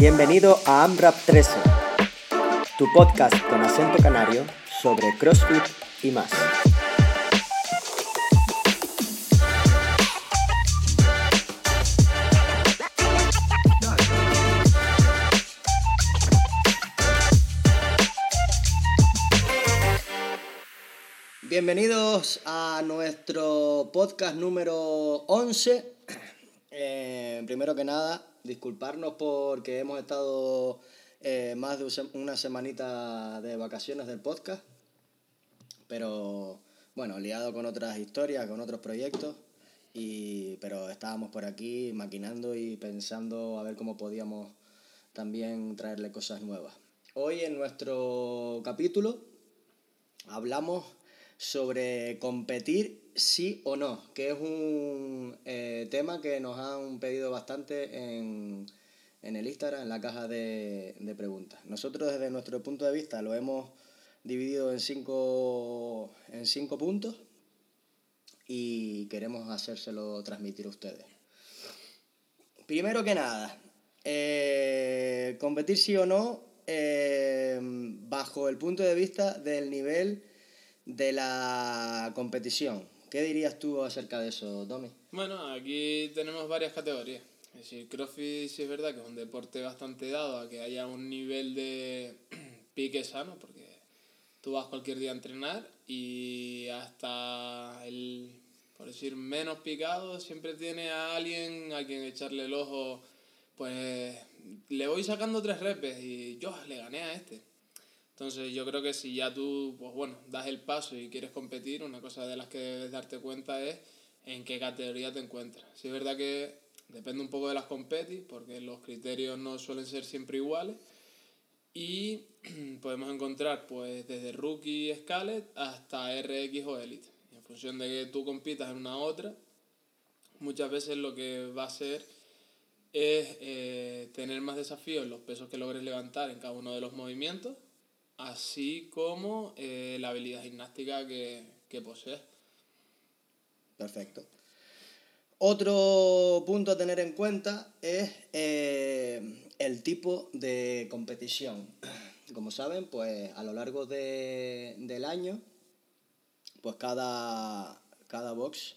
Bienvenido a AMRAP 13, tu podcast con acento canario sobre CrossFit y más. Bienvenidos a nuestro podcast número 11. Eh, primero que nada, disculparnos porque hemos estado eh, más de una semanita de vacaciones del podcast, pero bueno, liado con otras historias, con otros proyectos, y, pero estábamos por aquí maquinando y pensando a ver cómo podíamos también traerle cosas nuevas. Hoy en nuestro capítulo hablamos sobre competir sí o no, que es un eh, tema que nos han pedido bastante en, el Instagram, en la caja de, preguntas. Nosotros desde nuestro punto de vista lo hemos dividido en cinco, en cinco puntos y queremos hacérselo transmitir a ustedes. Primero que nada, eh, competir sí o no eh, bajo el punto de vista del nivel de la competición. ¿Qué dirías tú acerca de eso, Tommy? Bueno, aquí tenemos varias categorías. Es decir, CrossFit es verdad que es un deporte bastante dado a que haya un nivel de pique sano, porque tú vas cualquier día a entrenar y hasta el, por decir, menos picado siempre tiene a alguien a quien echarle el ojo, pues le voy sacando tres repes y yo le gané a este. Entonces yo creo que si ya tú, pues bueno, das el paso y quieres competir, una cosa de las que debes darte cuenta es en qué categoría te encuentras. Si es verdad que depende un poco de las competis, porque los criterios no suelen ser siempre iguales. Y podemos encontrar pues desde rookie Scalet hasta RX o Elite. en función de que tú compitas en una u otra, muchas veces lo que va a ser es eh, tener más desafíos en los pesos que logres levantar en cada uno de los movimientos así como eh, la habilidad gimnástica que, que posees. Perfecto. Otro punto a tener en cuenta es eh, el tipo de competición. Como saben, pues a lo largo del año, pues cada, cada box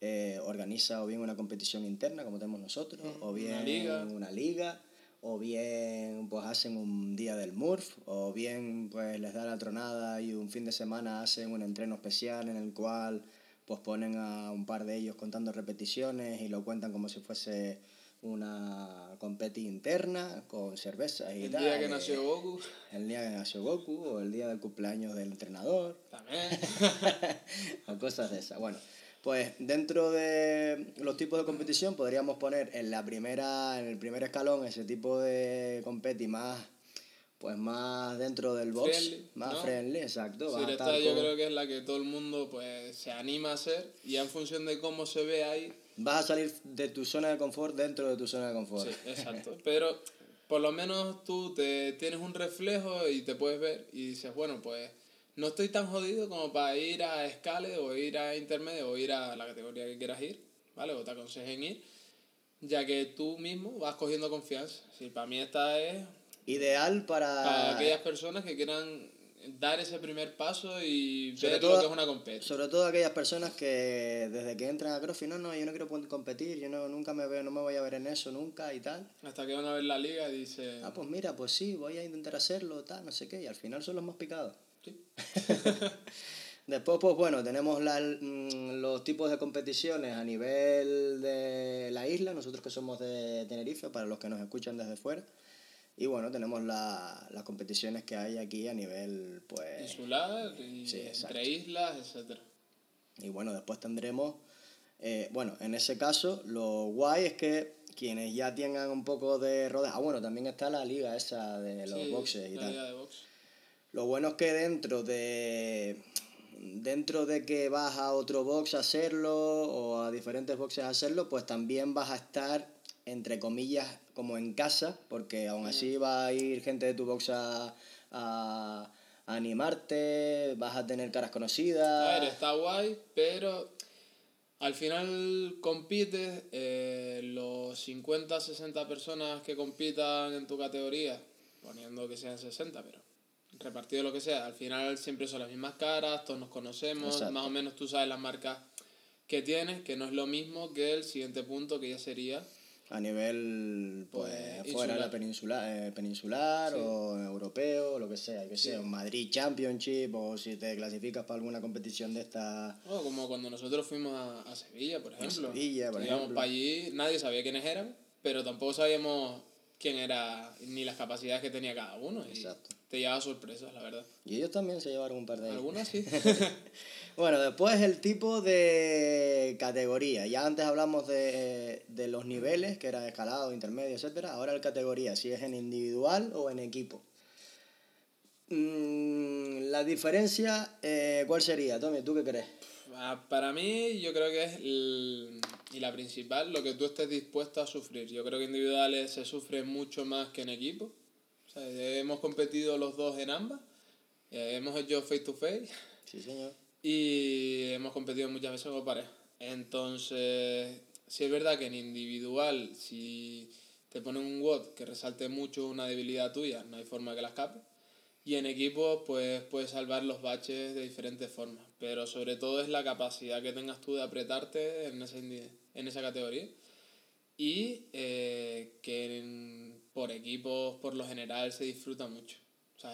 eh, organiza o bien una competición interna, como tenemos nosotros, o bien una liga, una liga o bien pues hacen un día del Murph, o bien pues les da la tronada y un fin de semana hacen un entreno especial en el cual pues ponen a un par de ellos contando repeticiones y lo cuentan como si fuese una competi interna con cerveza y el tal. El día que nació Goku. El día que nació Goku o el día del cumpleaños del entrenador. También. o cosas de esas. Bueno, pues dentro de los tipos de competición podríamos poner en la primera, en el primer escalón ese tipo de competi más pues más dentro del box, más friendly, exacto. Sí, esta yo creo que es la que todo el mundo pues se anima a hacer y en función de cómo se ve ahí... Vas a salir de tu zona de confort dentro de tu zona de confort. Sí, exacto. Pero por lo menos tú te tienes un reflejo y te puedes ver y dices, bueno, pues no estoy tan jodido como para ir a escale o ir a intermedio o ir a la categoría que quieras ir, ¿vale? O te aconsejen ir, ya que tú mismo vas cogiendo confianza. Sí, para mí esta es... Ideal para... Para aquellas personas que quieran dar ese primer paso y ver lo que es una competición. Sobre todo aquellas personas que desde que entran a CrossFit, no, no, yo no quiero competir, yo no, nunca me veo, no me voy a ver en eso nunca y tal. Hasta que van a ver la liga y dicen... Ah, pues mira, pues sí, voy a intentar hacerlo, tal, no sé qué, y al final son los más picados. Después, pues bueno, tenemos mm, los tipos de competiciones a nivel de la isla, nosotros que somos de Tenerife, para los que nos escuchan desde fuera. Y bueno, tenemos las competiciones que hay aquí a nivel, pues... Insular, y entre islas, etc. Y bueno, después tendremos, eh, bueno, en ese caso, lo guay es que quienes ya tengan un poco de rodaje... Ah, bueno, también está la liga esa de los boxes y la tal. Liga de box. Lo bueno es que dentro de dentro de que vas a otro box a hacerlo o a diferentes boxes a hacerlo, pues también vas a estar entre comillas como en casa, porque aún así va a ir gente de tu box a, a, animarte, vas a tener caras conocidas. A ver, está guay, pero Al final compites, eh, los 50, 60 personas que compitan en tu categoría, poniendo que sean 60, pero repartido lo que sea, al final siempre son las mismas caras, todos nos conocemos, Exacto. más o menos tú sabes las marcas que tienes, que no es lo mismo que el siguiente punto que ya sería A nivel, pues, Pues, fuera de la peninsular, eh, peninsular Sí. o europeo, lo que sea, que Sí. sea un Madrid Championship o si te clasificas para alguna competición de esta Oh, como cuando nosotros fuimos a, a Sevilla, por ejemplo. Sevilla, por Íbamos ejemplo. para allí, nadie sabía quiénes eran, pero tampoco sabíamos quién era ni las capacidades que tenía cada uno. Y Exacto. te llevaba sorpresas, la verdad. Y ellos también se llevaron un par de. Algunas sí. Bueno, después el tipo de categoría. Ya antes hablamos de, de los niveles, que era escalado, intermedio, etcétera. Ahora el categoría, si es en individual o en equipo. Mm, la diferencia, eh, ¿cuál sería? Tommy, ¿tú qué crees? Ah, Para mí, yo creo que es el- y la principal, lo que tú estés dispuesto a sufrir. Yo creo que individuales se sufre mucho más que en equipo. O sea, hemos competido los dos en ambas. hemos hecho face to face. Sí, señor. Y hemos competido muchas veces como pareja. Entonces, sí es verdad que en individual, si te ponen un WOD que resalte mucho una debilidad tuya, no hay forma que la escape. Y en equipo, pues puedes salvar los baches de diferentes formas. Pero sobre todo es la capacidad que tengas tú de apretarte en esa, en esa categoría. Y eh, que por equipos, por lo general, se disfruta mucho. O sea,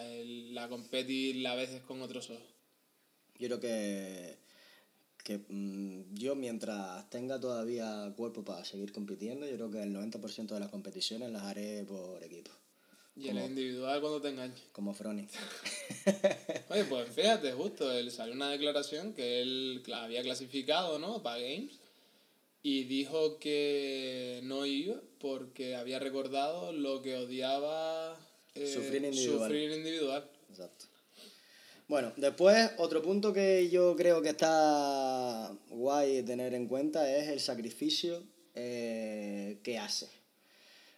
la competir la veces con otros ojos. Yo creo que, que mm, yo mientras tenga todavía cuerpo para seguir compitiendo, yo creo que el 90% de las competiciones las haré por equipo, Y en el individual cuando te enganche. como Froni. Oye, pues fíjate, justo, él salió una declaración que él había clasificado, ¿no? Para Games. Y dijo que no iba porque había recordado lo que odiaba eh, Sufrir individual. sufrir individual. Exacto. Bueno, después otro punto que yo creo que está guay tener en cuenta es el sacrificio eh, que hace.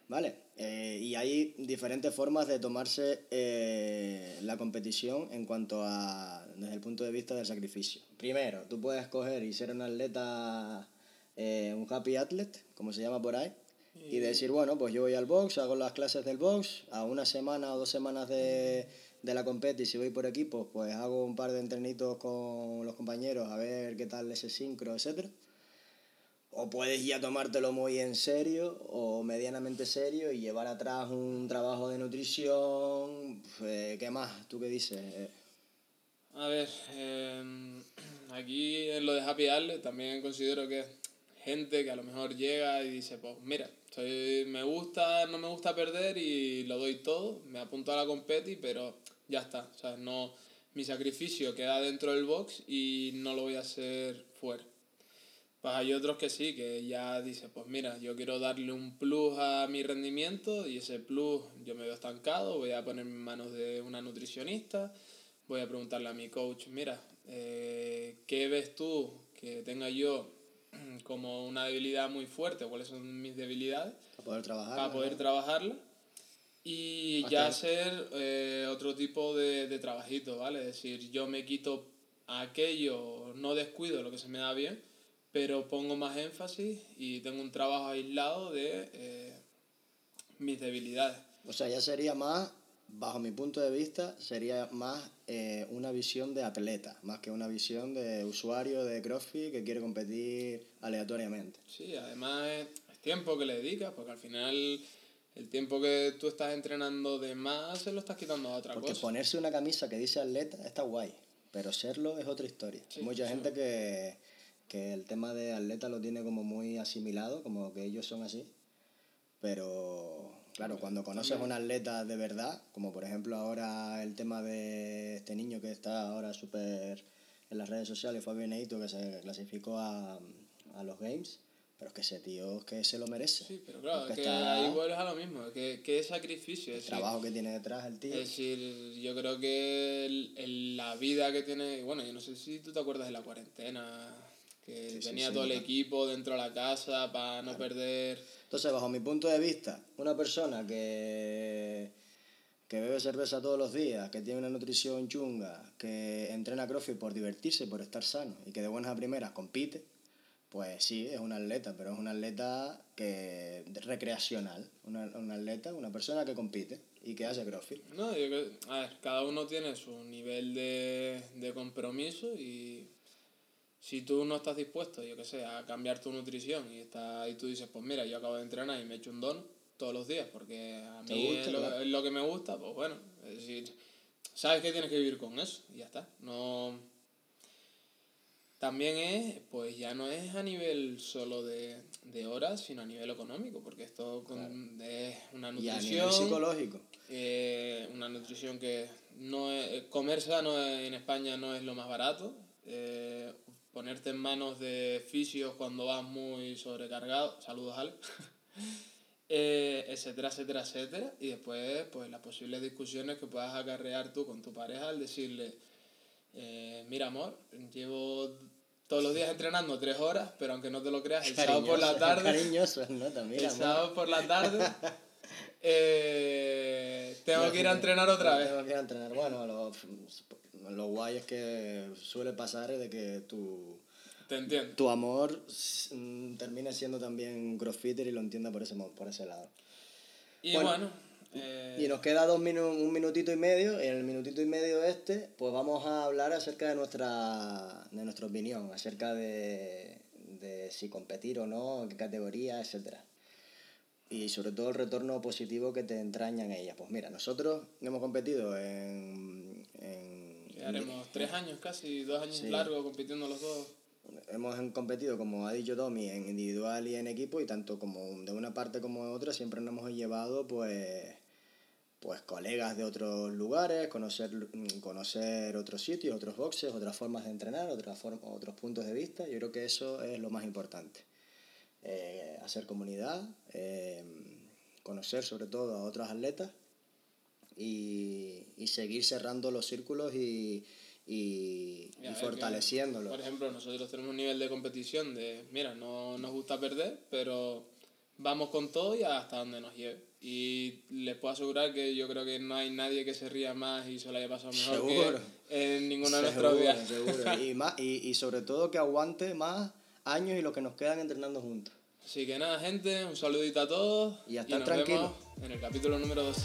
¿Vale? Eh, y hay diferentes formas de tomarse eh, la competición en cuanto a, desde el punto de vista del sacrificio. Primero, tú puedes coger y ser un atleta, eh, un happy athlete, como se llama por ahí, y decir, bueno, pues yo voy al box, hago las clases del box, a una semana o dos semanas de, de la competi, si voy por equipos, pues hago un par de entrenitos con los compañeros a ver qué tal ese sincro, etcétera. O puedes ya tomártelo muy en serio o medianamente serio y llevar atrás un trabajo de nutrición. eh, ¿Qué más? ¿Tú qué dices? A ver, eh, aquí en lo de Happy también considero que gente que a lo mejor llega y dice, pues mira, soy, me gusta, no me gusta perder y lo doy todo, me apunto a la competi, pero ya está, o sea, no, mi sacrificio queda dentro del box y no lo voy a hacer fuera. Pues hay otros que sí, que ya dicen, pues mira, yo quiero darle un plus a mi rendimiento y ese plus yo me veo estancado, voy a ponerme en manos de una nutricionista, voy a preguntarle a mi coach, mira, eh, ¿qué ves tú que tenga yo como una debilidad muy fuerte? ¿Cuáles son mis debilidades? para poder trabajar. Para poder trabajarla. Y Hasta ya hacer eh, otro tipo de, de trabajito, ¿vale? Es decir, yo me quito aquello, no descuido lo que se me da bien, pero pongo más énfasis y tengo un trabajo aislado de eh, mis debilidades. O sea, ya sería más, bajo mi punto de vista, sería más eh, una visión de atleta, más que una visión de usuario de CrossFit que quiere competir aleatoriamente. Sí, además es, es tiempo que le dedicas, porque al final el tiempo que tú estás entrenando de más se lo estás quitando a otra Porque cosa. ponerse una camisa que dice atleta está guay, pero serlo es otra historia. Sí, Hay Mucha sí. gente que, que el tema de atleta lo tiene como muy asimilado, como que ellos son así. Pero claro, cuando conoces a un atleta de verdad, como por ejemplo ahora el tema de este niño que está ahora súper en las redes sociales, Fabio Neito, que se clasificó a, a los Games, pero es que ese tío es que se lo merece. Sí, pero claro, es que está- ahí vuelves a lo mismo, que, que es sacrificio. el es decir, trabajo que tiene detrás el tío. Es decir, yo creo que el- el- la vida que tiene, bueno, yo no sé si tú te acuerdas de la cuarentena, que Sí, tenía sí, todo el equipo dentro de la casa para no perder... Entonces, bajo mi punto de vista, una persona que, que bebe cerveza todos los días, que tiene una nutrición chunga, que entrena CrossFit por divertirse, por estar sano y que de buenas a primeras compite, Pues sí, es un atleta, pero es un atleta que recreacional, una, un atleta, una persona que compite y que hace CrossFit. No, yo creo, a ver, cada uno tiene su nivel de, de compromiso y si tú no estás dispuesto, yo qué sé, a cambiar tu nutrición y, está, y tú dices, pues mira, yo acabo de entrenar y me echo un don todos los días porque a mí es, lo, es, lo, que me gusta, pues bueno, es decir, sabes que tienes que vivir con eso y ya está. No... También es, pues ya no es a nivel solo de, de horas, sino a nivel económico, porque esto claro. es una nutrición... Y a nivel psicológico. Eh, una nutrición que no es, comer sano en España no es lo más barato. Eh, ponerte en manos de fisios cuando vas muy sobrecargado, saludos Ale, eh, etcétera, etcétera, etcétera, y después pues las posibles discusiones que puedas acarrear tú con tu pareja al decirle, eh, mira amor, llevo todos los días entrenando tres horas, pero aunque no te lo creas, el sábado por la tarde, cariñoso, ¿no? También, el sábado por la tarde, eh, tengo que ir a entrenar otra vez. Tengo que ir a entrenar, bueno, lo, lo guay es que suele pasar de que tu, Te entiendo. tu amor mm, termine siendo también crossfitter y lo entienda por ese, por ese lado. Y bueno, bueno eh... y nos queda dos minu un minutito y medio. Y en el minutito y medio este, pues vamos a hablar acerca de nuestra, de nuestra opinión, acerca de, de si competir o no, en qué categoría, etcétera y sobre todo el retorno positivo que te entrañan ellas. Pues mira, nosotros hemos competido en... en haremos tres años casi, dos años sí. largos compitiendo los dos. Hemos competido, como ha dicho Tommy, en individual y en equipo y tanto como de una parte como de otra siempre nos hemos llevado pues pues colegas de otros lugares, conocer, conocer otros sitios, otros boxes, otras formas de entrenar, otras form otros puntos de vista. Yo creo que eso es lo más importante eh, hacer comunidad, eh, conocer sobre todo a otros atletas y, y seguir cerrando los círculos y, y, y fortaleciéndolos. Por ejemplo, nosotros tenemos un nivel de competición de, mira, no nos gusta perder, pero vamos con todo y hasta donde nos lleve. Y les puedo asegurar que yo creo que no hay nadie que se ría más y se lo haya pasado mejor seguro. que en ninguno de nuestros viajes. Seguro. y, más, y, y sobre todo que aguante más años y lo que nos quedan entrenando juntos. Así que nada, gente, un saludito a todos. Y hasta y nos vemos en el capítulo número 2.